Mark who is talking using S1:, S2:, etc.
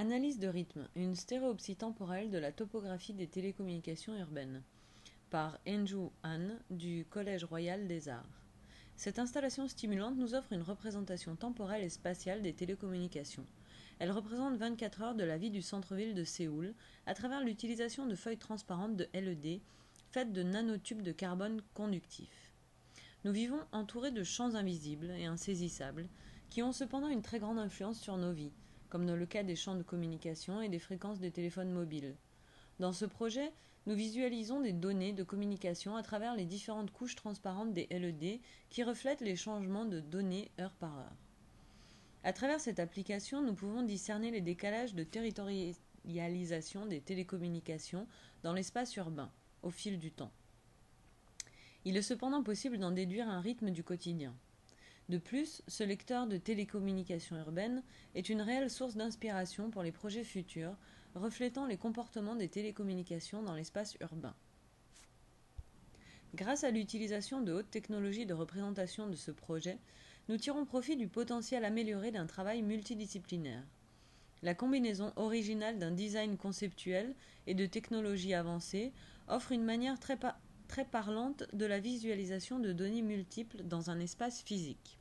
S1: Analyse de rythme, une stéréopsie temporelle de la topographie des télécommunications urbaines, par Andrew Han du Collège royal des arts. Cette installation stimulante nous offre une représentation temporelle et spatiale des télécommunications. Elle représente 24 heures de la vie du centre-ville de Séoul à travers l'utilisation de feuilles transparentes de LED faites de nanotubes de carbone conductifs. Nous vivons entourés de champs invisibles et insaisissables qui ont cependant une très grande influence sur nos vies, comme dans le cas des champs de communication et des fréquences des téléphones mobiles. Dans ce projet, nous visualisons des données de communication à travers les différentes couches transparentes des LED qui reflètent les changements de données heure par heure. À travers cette application, nous pouvons discerner les décalages de territorialisation des télécommunications dans l'espace urbain au fil du temps. Il est cependant possible d'en déduire un rythme du quotidien. De plus, ce lecteur de télécommunications urbaines est une réelle source d'inspiration pour les projets futurs, reflétant les comportements des télécommunications dans l'espace urbain. Grâce à l'utilisation de hautes technologies de représentation de ce projet, nous tirons profit du potentiel amélioré d'un travail multidisciplinaire. La combinaison originale d'un design conceptuel et de technologies avancées offre une manière très, parlante de la visualisation de données multiples dans un espace physique.